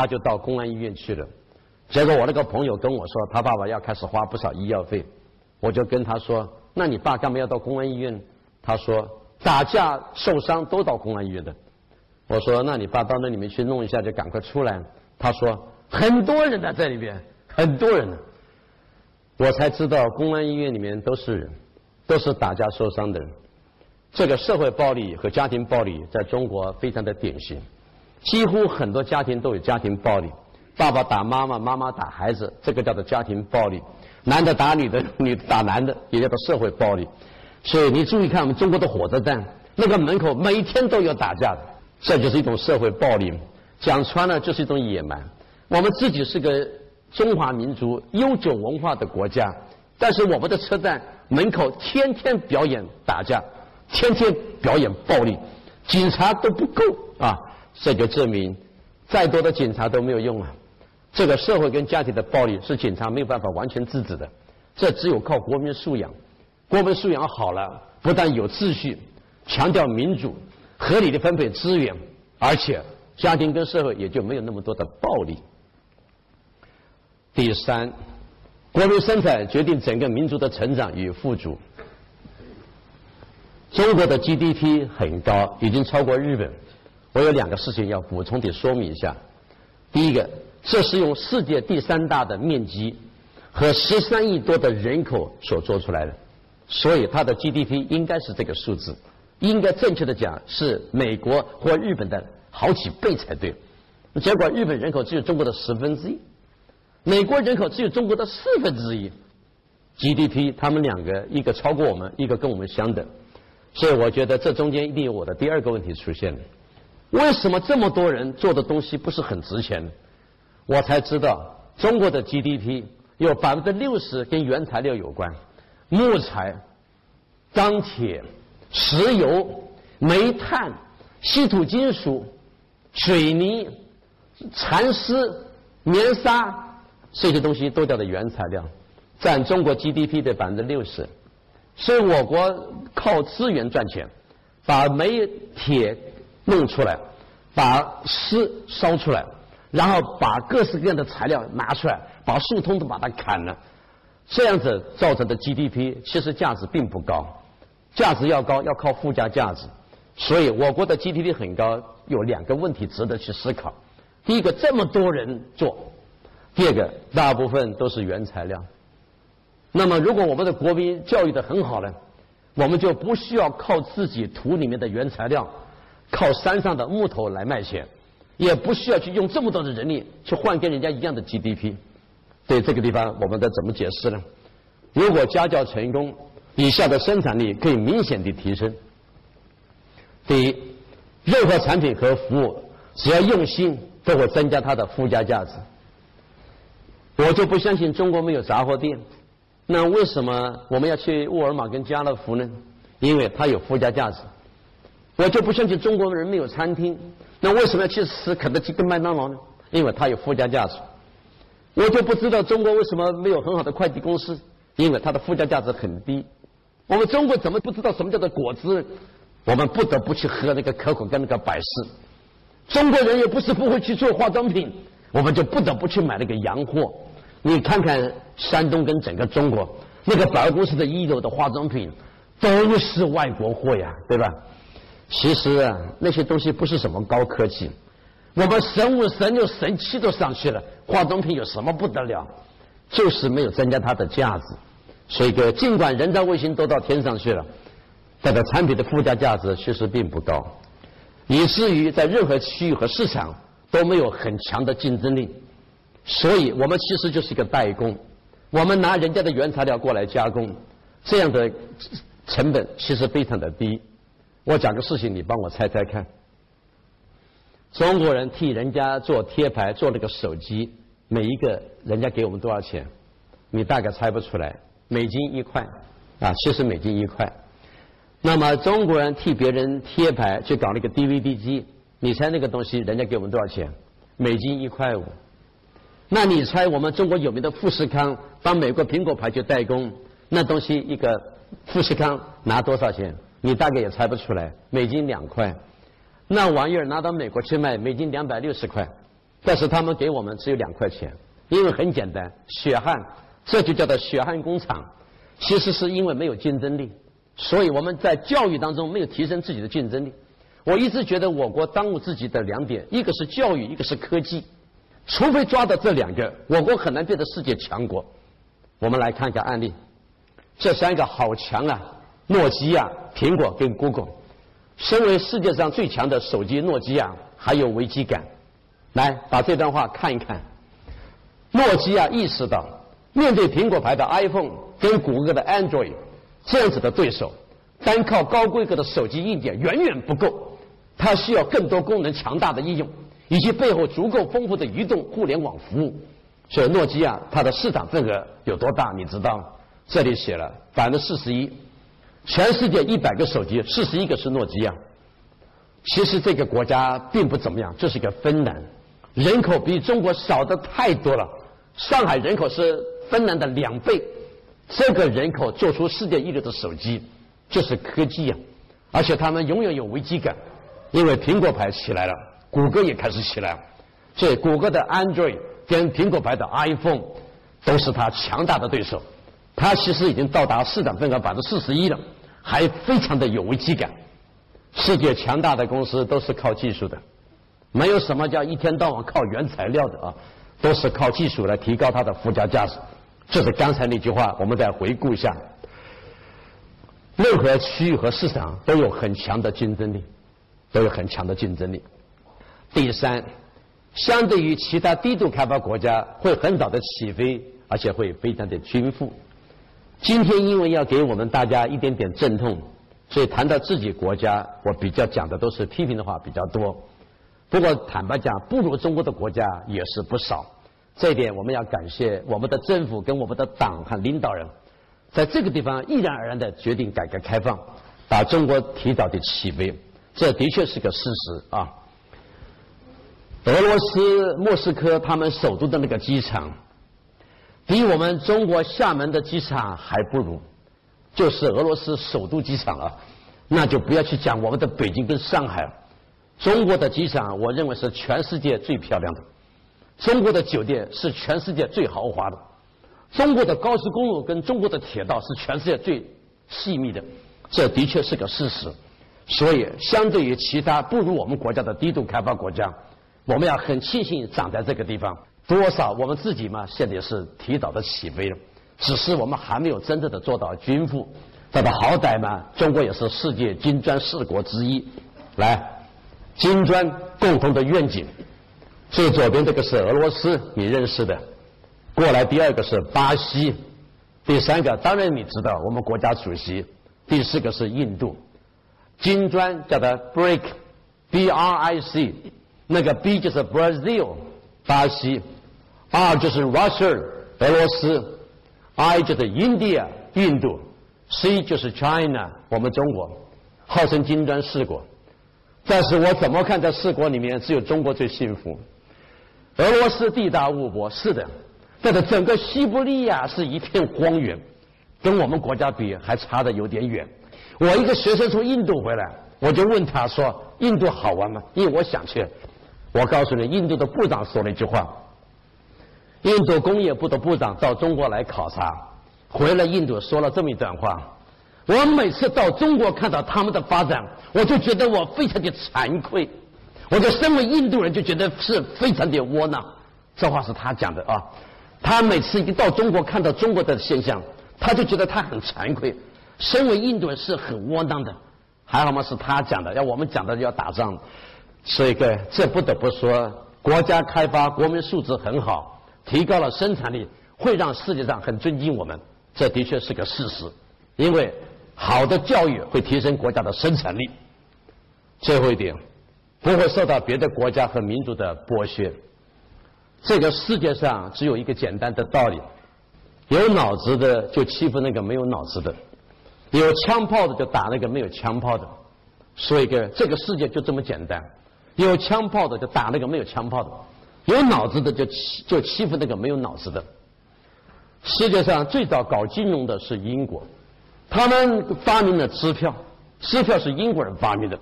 他就到公安医院去了。结果我那个朋友跟我说，他爸爸要开始花不少医药费，我就跟他说：“那你爸干嘛要到公安医院？”他说：“打架受伤都到公安医院的。”我说：“那你爸到那里面去弄一下，就赶快出来。”他说：“很多人呢，在里边，很多人呢。”我才知道，公安医院里面都是人，都是打架受伤的人。这个社会暴力和家庭暴力在中国非常的典型，几乎很多家庭都有家庭暴力，爸爸打妈妈，妈妈打孩子，这个叫做家庭暴力；男的打女的，女的打男的，也叫做社会暴力。所以你注意看我们中国的火车站，那个门口每天都有打架的，这就是一种社会暴力。讲穿了就是一种野蛮。我们自己是个中华民族悠久文化的国家，但是我们的车站门口天天表演打架。天天表演暴力，警察都不够啊！这就证明，再多的警察都没有用啊！这个社会跟家庭的暴力是警察没有办法完全制止的，这只有靠国民素养。国民素养好了，不但有秩序，强调民主、合理的分配资源，而且家庭跟社会也就没有那么多的暴力。第三，国民生产决定整个民族的成长与富足。中国的 GDP 很高，已经超过日本。我有两个事情要补充的说明一下。第一个，这是用世界第三大的面积和十三亿多的人口所做出来的，所以它的 GDP 应该是这个数字。应该正确的讲是美国或日本的好几倍才对。结果日本人口只有中国的十分之一，美国人口只有中国的四分之一。GDP 他们两个一个超过我们，一个跟我们相等。所以我觉得这中间一定有我的第二个问题出现了。为什么这么多人做的东西不是很值钱？我才知道中国的 GDP 有百分之六十跟原材料有关，木材、钢铁、石油、煤炭、稀土金属、水泥、蚕丝、棉纱这些东西都叫做原材料，占中国 GDP 的百分之六十。所以我国靠资源赚钱，把煤铁弄出来，把尸烧出来，然后把各式各样的材料拿出来，把树通通把它砍了，这样子造成的 GDP 其实价值并不高，价值要高要靠附加价值。所以我国的 GDP 很高，有两个问题值得去思考：第一个，这么多人做；第二个，大部分都是原材料。那么，如果我们的国民教育的很好呢，我们就不需要靠自己土里面的原材料，靠山上的木头来卖钱，也不需要去用这么多的人力去换跟人家一样的 GDP。对这个地方，我们该怎么解释呢？如果家教成功，以下的生产力可以明显的提升。第一，任何产品和服务，只要用心，都会增加它的附加价值。我就不相信中国没有杂货店。那为什么我们要去沃尔玛跟家乐福呢？因为它有附加价值。我就不相信中国人没有餐厅。那为什么要去吃肯德基跟麦当劳呢？因为它有附加价值。我就不知道中国为什么没有很好的快递公司，因为它的附加价值很低。我们中国怎么不知道什么叫做果汁？我们不得不去喝那个可口跟那个百事。中国人也不是不会去做化妆品，我们就不得不去买那个洋货。你看看山东跟整个中国，那个百货公司的一楼的化妆品都是外国货呀，对吧？其实啊，那些东西不是什么高科技，我们神五神六神七都上去了，化妆品有什么不得了？就是没有增加它的价值。所以，尽管人造卫星都到天上去了，但是产品的附加价值其实并不高，以至于在任何区域和市场都没有很强的竞争力。所以我们其实就是一个代工，我们拿人家的原材料过来加工，这样的成本其实非常的低。我讲个事情，你帮我猜猜看。中国人替人家做贴牌、做了个手机，每一个人家给我们多少钱？你大概猜不出来，美金一块，啊，其实美金一块。那么中国人替别人贴牌去搞那个 DVD 机，你猜那个东西人家给我们多少钱？美金一块五。那你猜我们中国有名的富士康帮美国苹果牌去代工，那东西一个富士康拿多少钱？你大概也猜不出来，美金两块。那玩意儿拿到美国去卖，美金两百六十块。但是他们给我们只有两块钱，因为很简单，血汗，这就叫做血汗工厂。其实是因为没有竞争力，所以我们在教育当中没有提升自己的竞争力。我一直觉得我国当务之急的两点，一个是教育，一个是科技。除非抓到这两个，我国很难变得世界强国。我们来看一下案例，这三个好强啊！诺基亚、苹果跟 Google，身为世界上最强的手机，诺基亚还有危机感。来，把这段话看一看。诺基亚意识到，面对苹果牌的 iPhone 跟谷歌的 Android 这样子的对手，单靠高规格的手机硬件远远不够，它需要更多功能强大的应用。以及背后足够丰富的移动互联网服务，所以诺基亚它的市场份额有多大？你知道吗？这里写了百分之四十一，全世界一百个手机，四十一个是诺基亚。其实这个国家并不怎么样，这是一个芬兰，人口比中国少的太多了。上海人口是芬兰的两倍，这个人口做出世界一流的手机，就是科技呀！而且他们永远有危机感，因为苹果牌起来了。谷歌也开始起来了，所以谷歌的 Android 跟苹果牌的 iPhone 都是它强大的对手。它其实已经到达市场份额百分之四十一了，还非常的有危机感。世界强大的公司都是靠技术的，没有什么叫一天到晚靠原材料的啊，都是靠技术来提高它的附加价值。这是刚才那句话，我们再回顾一下：任何区域和市场都有很强的竞争力，都有很强的竞争力。第三，相对于其他低度开发国家，会很早的起飞，而且会非常的均富。今天因为要给我们大家一点点阵痛，所以谈到自己国家，我比较讲的都是批评的话比较多。不过坦白讲，不如中国的国家也是不少。这一点我们要感谢我们的政府跟我们的党和领导人，在这个地方毅然而然的决定改革开放，把中国提早的起飞，这的确是个事实啊。俄罗斯莫斯科他们首都的那个机场，比我们中国厦门的机场还不如，就是俄罗斯首都机场了。那就不要去讲我们的北京跟上海了。中国的机场，我认为是全世界最漂亮的。中国的酒店是全世界最豪华的。中国的高速公路跟中国的铁道是全世界最细密的。这的确是个事实。所以，相对于其他不如我们国家的低度开发国家。我们要很庆幸长在这个地方，多少我们自己嘛，现在也是提早的起飞了，只是我们还没有真正的做到军富。这个好歹嘛，中国也是世界金砖四国之一。来，金砖共同的愿景，最左边这个是俄罗斯，你认识的。过来第二个是巴西，第三个当然你知道，我们国家主席。第四个是印度，金砖叫做 BRIC，B R I C。那个 B 就是 Brazil，巴西；R 就是 Russia，俄罗斯；I 就是 India，印度；C 就是 China，我们中国，号称金砖四国。但是我怎么看，在四国里面，只有中国最幸福。俄罗斯地大物博，是的，但是整个西伯利亚是一片荒原，跟我们国家比还差的有点远。我一个学生从印度回来，我就问他说：“印度好玩吗？”因为我想去。我告诉你，印度的部长说了一句话。印度工业部的部长到中国来考察，回来印度说了这么一段话。我每次到中国看到他们的发展，我就觉得我非常的惭愧。我就身为印度人，就觉得是非常的窝囊。这话是他讲的啊。他每次一到中国看到中国的现象，他就觉得他很惭愧。身为印度人是很窝囊的。还好嘛，是他讲的，要我们讲的要打仗。所以，个这不得不说，国家开发国民素质很好，提高了生产力，会让世界上很尊敬我们。这的确是个事实，因为好的教育会提升国家的生产力。最后一点，不会受到别的国家和民族的剥削。这个世界上只有一个简单的道理：有脑子的就欺负那个没有脑子的，有枪炮的就打那个没有枪炮的。所以，个这个世界就这么简单。有枪炮的就打那个没有枪炮的，有脑子的就欺就欺负那个没有脑子的。世界上最早搞金融的是英国，他们发明了支票，支票是英国人发明的，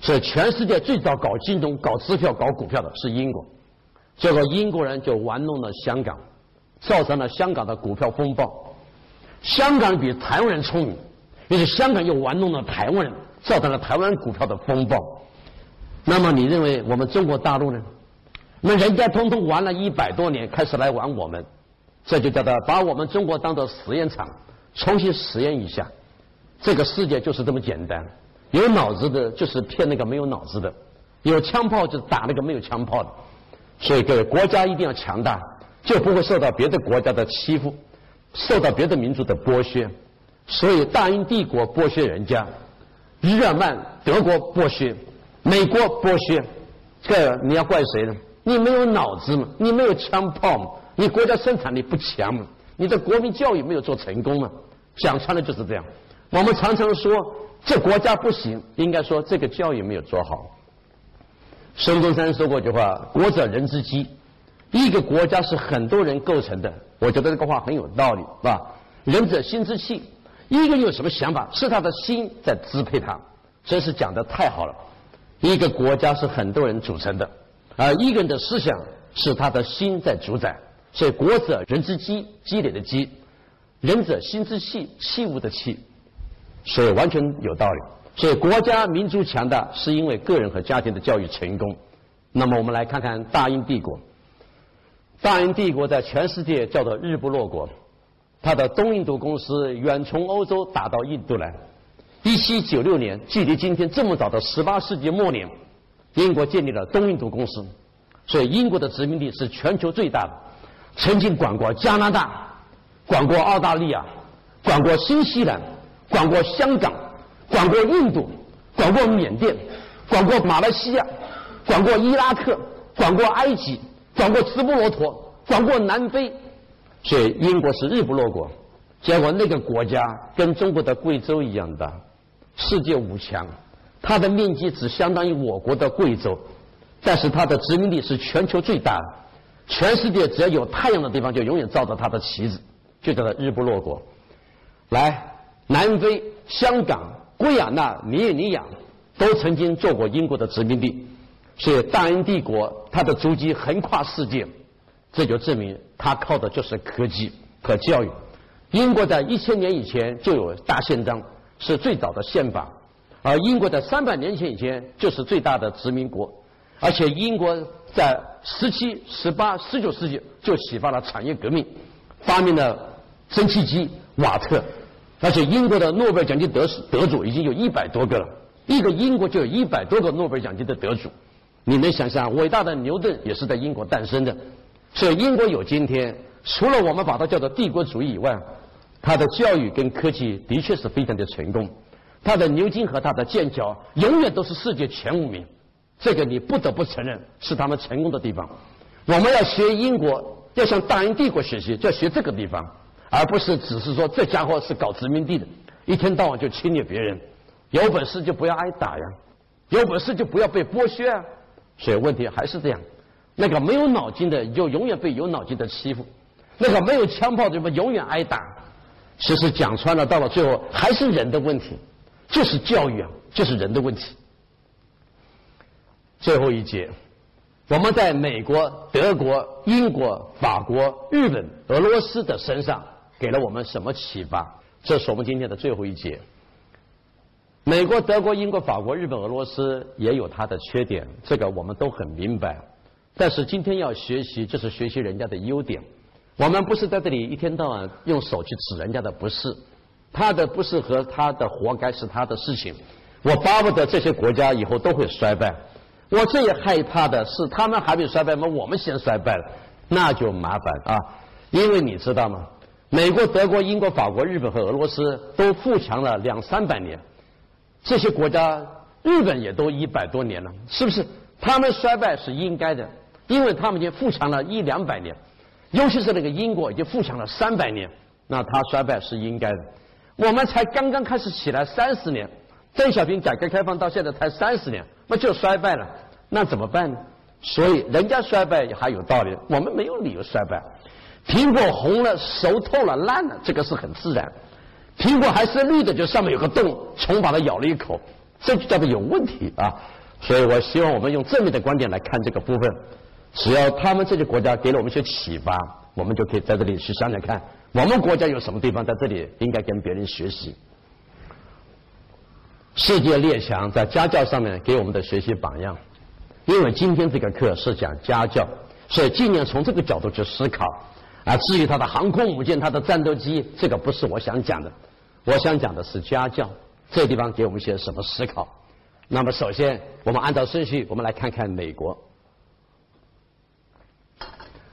所以全世界最早搞金融、搞支票、搞股票的是英国。结果英国人就玩弄了香港，造成了香港的股票风暴。香港比台湾人聪明，于是香港又玩弄了台湾人，造成了台湾股票的风暴。那么你认为我们中国大陆呢？那人家通通玩了一百多年，开始来玩我们，这就叫做把我们中国当做实验场，重新实验一下。这个世界就是这么简单，有脑子的就是骗那个没有脑子的，有枪炮就打那个没有枪炮的。所以各位，国家一定要强大，就不会受到别的国家的欺负，受到别的民族的剥削。所以大英帝国剥削人家，日耳曼德国剥削，美国剥削，这你要怪谁呢？你没有脑子嘛？你没有枪炮嘛？你国家生产力不强嘛？你的国民教育没有做成功嘛？讲穿了就是这样。我们常常说这国家不行，应该说这个教育没有做好。孙中山说过一句话：“国者人之基。”一个国家是很多人构成的，我觉得这个话很有道理，是吧？人者心之气，一个人有什么想法，是他的心在支配他。真是讲的太好了。一个国家是很多人组成的，而一个人的思想是他的心在主宰。所以，国者人之基，积累的基；人者心之气，器物的气。所以完全有道理。所以国家民族强大是因为个人和家庭的教育成功。那么我们来看看大英帝国。大英帝国在全世界叫做日不落国。它的东印度公司远从欧洲打到印度来。一七九六年，距离今天这么早的十八世纪末年，英国建立了东印度公司。所以英国的殖民地是全球最大的，曾经管过加拿大，管过澳大利亚，管过新西兰。管过香港，管过印度，管过缅甸，管过马来西亚，管过伊拉克，管过埃及，管过直布罗陀，管过南非，所以英国是日不落国。结果那个国家跟中国的贵州一样大，世界五强，它的面积只相当于我国的贵州，但是它的殖民地是全球最大的，全世界只要有太阳的地方就永远照着它的旗子，就叫做日不落国。来。南非、香港、圭亚那、尼日利亚都曾经做过英国的殖民地，所以大英帝国它的足迹横跨世界，这就证明它靠的就是科技和教育。英国在一千年以前就有大宪章，是最早的宪法，而英国在三百年前以前就是最大的殖民国，而且英国在十七、十八、十九世纪就启发了产业革命，发明了蒸汽机、瓦特。而且英国的诺贝尔奖金得得主已经有一百多个了，一个英国就有一百多个诺贝尔奖金的得主，你能想象伟大的牛顿也是在英国诞生的，所以英国有今天，除了我们把它叫做帝国主义以外，它的教育跟科技的确是非常的成功，他的牛津和他的剑桥永远都是世界前五名，这个你不得不承认是他们成功的地方。我们要学英国，要向大英帝国学习，就要学这个地方。而不是只是说这家伙是搞殖民地的，一天到晚就侵略别人，有本事就不要挨打呀，有本事就不要被剥削啊。所以问题还是这样，那个没有脑筋的就永远被有脑筋的欺负，那个没有枪炮的就永远挨打。其实讲穿了，到了最后还是人的问题，就是教育啊，就是人的问题。最后一节。我们在美国、德国、英国、法国、日本、俄罗斯的身上给了我们什么启发？这是我们今天的最后一节。美国、德国、英国、法国、日本、俄罗斯也有它的缺点，这个我们都很明白。但是今天要学习，就是学习人家的优点。我们不是在这里一天到晚用手去指人家的不是，他的不是和他的活该是他的事情。我巴不得这些国家以后都会衰败。我最害怕的是，他们还没衰败吗？我们先衰败了，那就麻烦啊！因为你知道吗？美国、德国、英国、法国、日本和俄罗斯都富强了两三百年，这些国家，日本也都一百多年了，是不是？他们衰败是应该的，因为他们已经富强了一两百年，尤其是那个英国已经富强了三百年，那他衰败是应该的。我们才刚刚开始起来三十年，邓小平改革开放到现在才三十年。那就衰败了，那怎么办呢？所以人家衰败还有道理，我们没有理由衰败。苹果红了、熟透了、烂了，这个是很自然。苹果还是绿的，就上面有个洞，虫把它咬了一口，这就叫做有问题啊。所以我希望我们用正面的观点来看这个部分。只要他们这些国家给了我们一些启发，我们就可以在这里去想想看，我们国家有什么地方在这里应该跟别人学习。世界列强在家教上面给我们的学习榜样，因为今天这个课是讲家教，所以尽量从这个角度去思考。啊，至于他的航空母舰、他的战斗机，这个不是我想讲的，我想讲的是家教。这地方给我们一些什么思考？那么，首先我们按照顺序，我们来看看美国。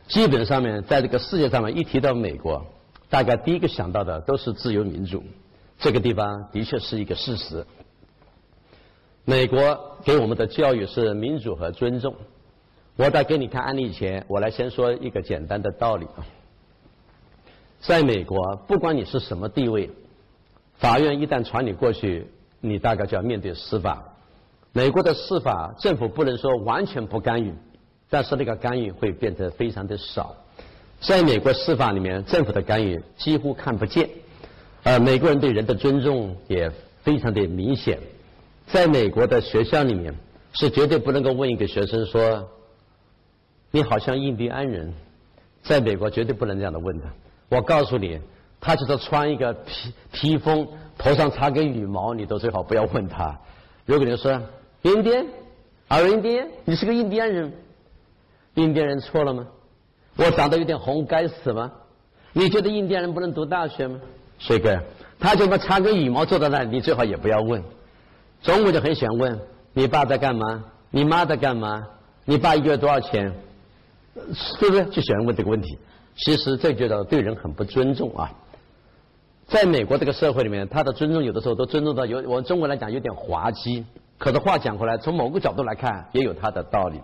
基本上面，在这个世界上面，一提到美国，大概第一个想到的都是自由民主。这个地方的确是一个事实。美国给我们的教育是民主和尊重。我在给你看案例前，我来先说一个简单的道理啊。在美国，不管你是什么地位，法院一旦传你过去，你大概就要面对司法。美国的司法政府不能说完全不干预，但是那个干预会变得非常的少。在美国司法里面，政府的干预几乎看不见，呃，美国人对人的尊重也非常的明显。在美国的学校里面，是绝对不能够问一个学生说：“你好像印第安人。”在美国绝对不能这样的问的。我告诉你，他就是穿一个披披风，头上插根羽毛，你都最好不要问他。如果你说印第安，二印第安，你是个印第安人，印第安人错了吗？我长得有点红，该死吗？你觉得印第安人不能读大学吗？帅哥，他就把插根羽毛坐在那，你最好也不要问。中国就很喜欢问你爸在干嘛，你妈在干嘛，你爸一个月多少钱，是不是就喜欢问这个问题？其实这觉得对人很不尊重啊。在美国这个社会里面，他的尊重有的时候都尊重到有我们中国来讲有点滑稽。可是话讲回来，从某个角度来看，也有他的道理。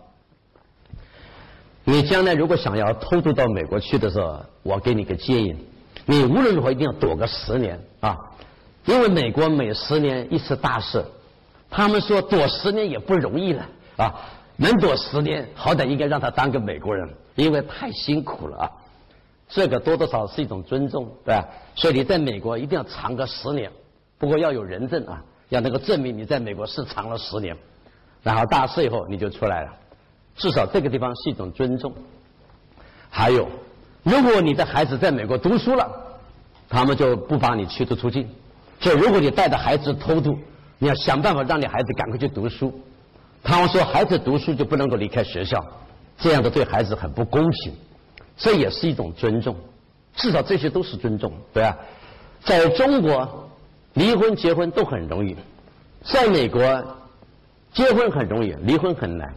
你将来如果想要偷渡到美国去的时候，我给你个建议：你无论如何一定要躲个十年啊，因为美国每十年一次大事。他们说躲十年也不容易了啊，能躲十年，好歹应该让他当个美国人，因为太辛苦了啊。这个多多少是一种尊重，对吧？所以你在美国一定要藏个十年，不过要有人证啊，要能够证明你在美国是藏了十年，然后大四以后你就出来了，至少这个地方是一种尊重。还有，如果你的孩子在美国读书了，他们就不把你驱逐出境。所以如果你带着孩子偷渡，你要想办法让你孩子赶快去读书。他们说孩子读书就不能够离开学校，这样的对孩子很不公平。这也是一种尊重，至少这些都是尊重，对吧？在中国，离婚结婚都很容易；在美国，结婚很容易，离婚很难，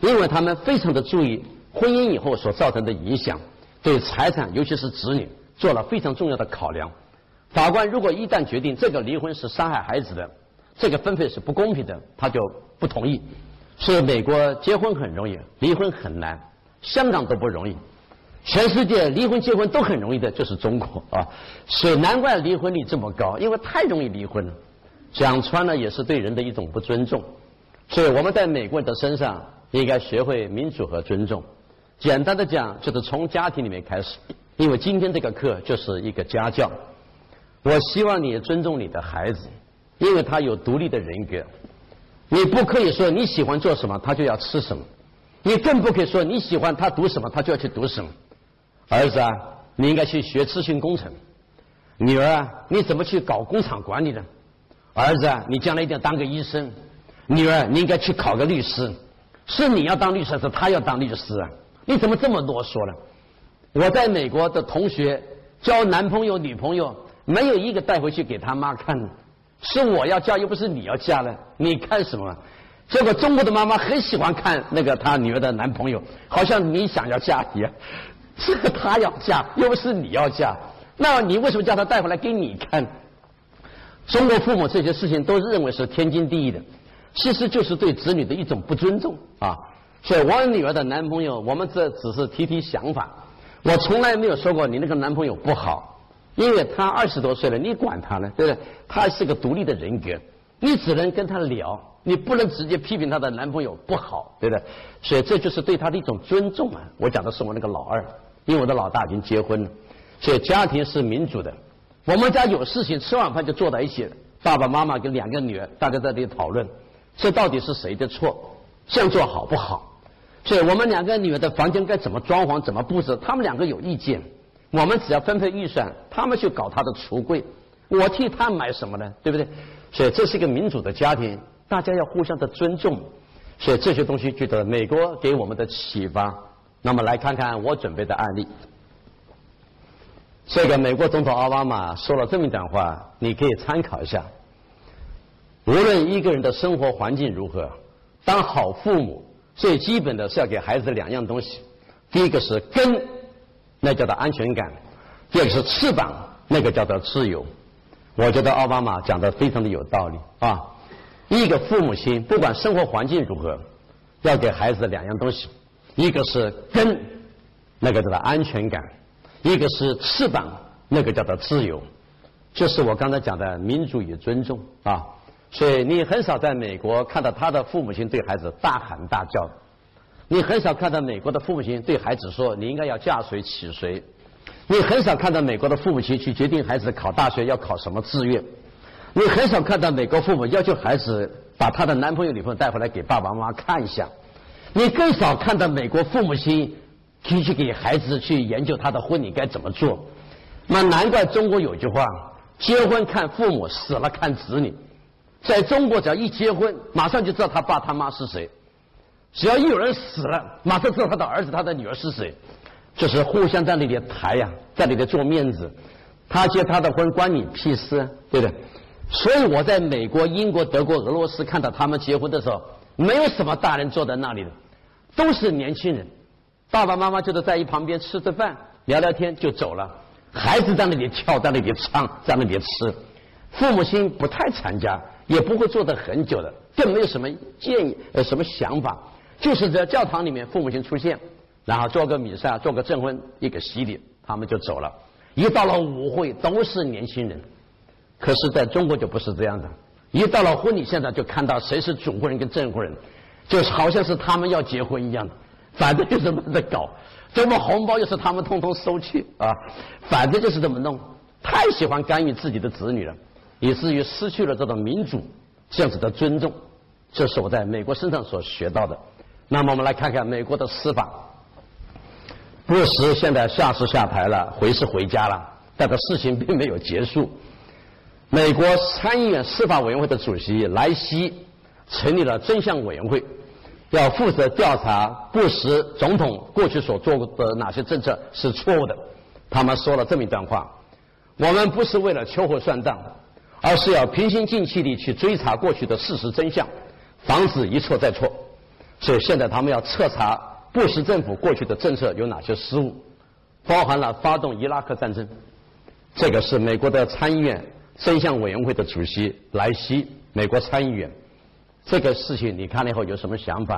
因为他们非常的注意婚姻以后所造成的影响，对财产，尤其是子女，做了非常重要的考量。法官如果一旦决定这个离婚是伤害孩子的，这个分配是不公平的，他就不同意。所以美国结婚很容易，离婚很难；香港都不容易。全世界离婚结婚都很容易的，就是中国啊，所以难怪离婚率这么高，因为太容易离婚了。讲穿了也是对人的一种不尊重。所以我们在美国人的身上应该学会民主和尊重。简单的讲，就是从家庭里面开始，因为今天这个课就是一个家教。我希望你尊重你的孩子，因为他有独立的人格。你不可以说你喜欢做什么，他就要吃什么；你更不可以说你喜欢他读什么，他就要去读什么。儿子啊，你应该去学咨询工程；女儿啊，你怎么去搞工厂管理呢？儿子啊，你将来一定要当个医生；女儿，你应该去考个律师。是你要当律师，还是他要当律师啊？你怎么这么啰嗦呢？我在美国的同学交男朋友、女朋友。没有一个带回去给他妈看的，是我要嫁又不是你要嫁呢？你看什么？结果中国的妈妈很喜欢看那个她女儿的男朋友，好像你想要嫁一样。这个她要嫁又不是你要嫁，那你为什么叫她带回来给你看？中国父母这些事情都认为是天经地义的，其实就是对子女的一种不尊重啊。所以我女儿的男朋友，我们这只是提提想法，我从来没有说过你那个男朋友不好。因为他二十多岁了，你管他呢，对不对？他是个独立的人格，你只能跟他聊，你不能直接批评他的男朋友不好，对不对？所以这就是对他的一种尊重啊！我讲的是我那个老二，因为我的老大已经结婚了，所以家庭是民主的。我们家有事情，吃晚饭就坐在一起，爸爸妈妈跟两个女儿，大家在这里讨论，这到底是谁的错？这样做好不好？所以我们两个女儿的房间该怎么装潢、怎么布置，他们两个有意见。我们只要分配预算，他们去搞他的橱柜，我替他买什么呢？对不对？所以这是一个民主的家庭，大家要互相的尊重。所以这些东西，值得美国给我们的启发。那么来看看我准备的案例。这个美国总统奥巴马说了这么一段话，你可以参考一下。无论一个人的生活环境如何，当好父母最基本的是要给孩子两样东西：第一个是根，那叫做安全感；第二个是翅膀，那个叫做自由。我觉得奥巴马讲的非常的有道理啊！一个父母亲不管生活环境如何，要给孩子两样东西：一个是根，那个叫做安全感。一个是翅膀，那个叫做自由，就是我刚才讲的民主与尊重啊。所以你很少在美国看到他的父母亲对孩子大喊大叫，你很少看到美国的父母亲对孩子说你应该要嫁谁娶谁，你很少看到美国的父母亲去决定孩子考大学要考什么志愿，你很少看到美国父母要求孩子把他的男朋友女朋友带回来给爸爸妈妈看一下，你更少看到美国父母亲。提去给孩子去研究他的婚礼该怎么做，那难怪中国有句话：结婚看父母，死了看子女。在中国，只要一结婚，马上就知道他爸他妈是谁；只要一有人死了，马上知道他的儿子他的女儿是谁。就是互相在那里抬呀，在那里做面子。他结他的婚关你屁事，对不对？所以我在美国、英国、德国、俄罗斯看到他们结婚的时候，没有什么大人坐在那里的，都是年轻人。爸爸妈妈就是在一旁边吃着饭聊聊天就走了，孩子在那里跳在那里唱在那里吃，父母亲不太参加，也不会坐得很久的，更没有什么建议呃什么想法，就是在教堂里面父母亲出现，然后做个弥撒做个证婚一个洗礼，他们就走了。一到了舞会都是年轻人，可是在中国就不是这样的，一到了婚礼现场就看到谁是主婚人跟证婚人，就是好像是他们要结婚一样的。反正就这么在搞，这么红包又是他们通通收去啊，反正就是这么弄，太喜欢干预自己的子女了，以至于失去了这种民主这样子的尊重，这是我在美国身上所学到的。那么我们来看看美国的司法，布什现在下是下台了，回是回家了，但这事情并没有结束。美国参议院司法委员会的主席莱西成立了真相委员会。要负责调查布什总统过去所做的哪些政策是错误的。他们说了这么一段话：我们不是为了秋后算账，而是要平心静气地去追查过去的事实真相，防止一错再错。所以现在他们要彻查布什政府过去的政策有哪些失误，包含了发动伊拉克战争。这个是美国的参议院真相委员会的主席莱西，美国参议员。这个事情你看了以后有什么想法？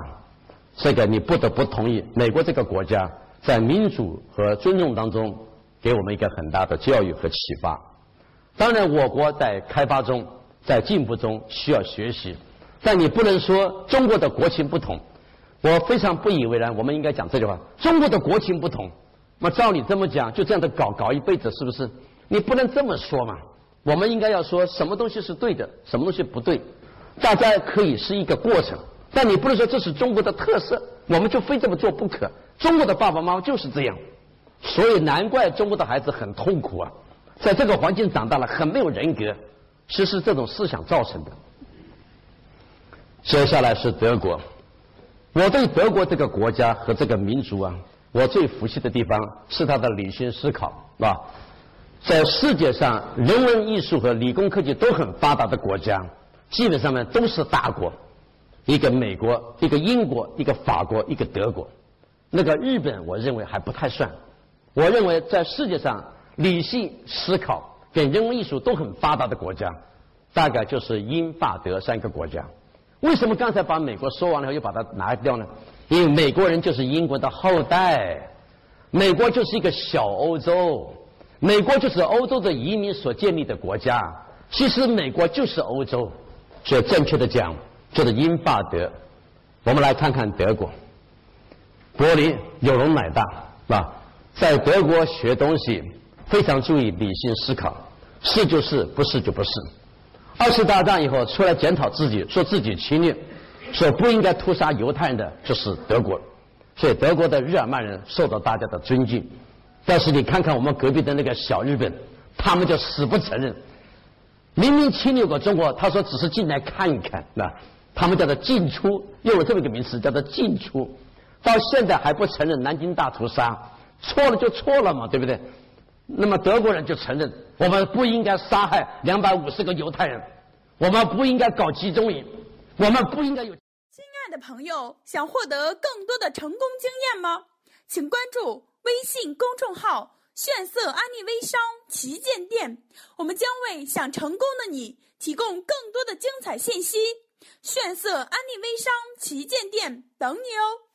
这个你不得不同意，美国这个国家在民主和尊重当中给我们一个很大的教育和启发。当然，我国在开发中，在进步中需要学习，但你不能说中国的国情不同。我非常不以为然，我们应该讲这句话：中国的国情不同。那照你这么讲，就这样的搞搞一辈子，是不是？你不能这么说嘛。我们应该要说什么东西是对的，什么东西不对。大家可以是一个过程，但你不能说这是中国的特色，我们就非这么做不可。中国的爸爸妈妈就是这样，所以难怪中国的孩子很痛苦啊，在这个环境长大了，很没有人格，其实这种思想造成的。接下来是德国，我对德国这个国家和这个民族啊，我最服气的地方是他的理性思考，啊，在世界上人文艺术和理工科技都很发达的国家。基本上呢都是大国，一个美国，一个英国，一个法国，一个德国。那个日本，我认为还不太算。我认为在世界上理性思考跟人文艺术都很发达的国家，大概就是英法德三个国家。为什么刚才把美国说完了后又把它拿掉呢？因为美国人就是英国的后代，美国就是一个小欧洲，美国就是欧洲的移民所建立的国家。其实美国就是欧洲。所以，正确的讲，就是英法德。我们来看看德国，柏林有容乃大，是吧？在德国学东西非常注意理性思考，是就是，不是就不是。二次大战以后出来检讨自己，说自己侵略，说不应该屠杀犹太人的，就是德国。所以德国的日耳曼人受到大家的尊敬。但是你看看我们隔壁的那个小日本，他们就死不承认。明明侵略过中国，他说只是进来看一看，那他们叫做进出，用了这么一个名词叫做进出，到现在还不承认南京大屠杀，错了就错了嘛，对不对？那么德国人就承认，我们不应该杀害两百五十个犹太人，我们不应该搞集中营，我们不应该有。亲爱的朋友，想获得更多的成功经验吗？请关注微信公众号“炫色安利微商旗舰店”，我们将为想成功的你提供更多的精彩信息。炫色安利微商旗舰店等你哦。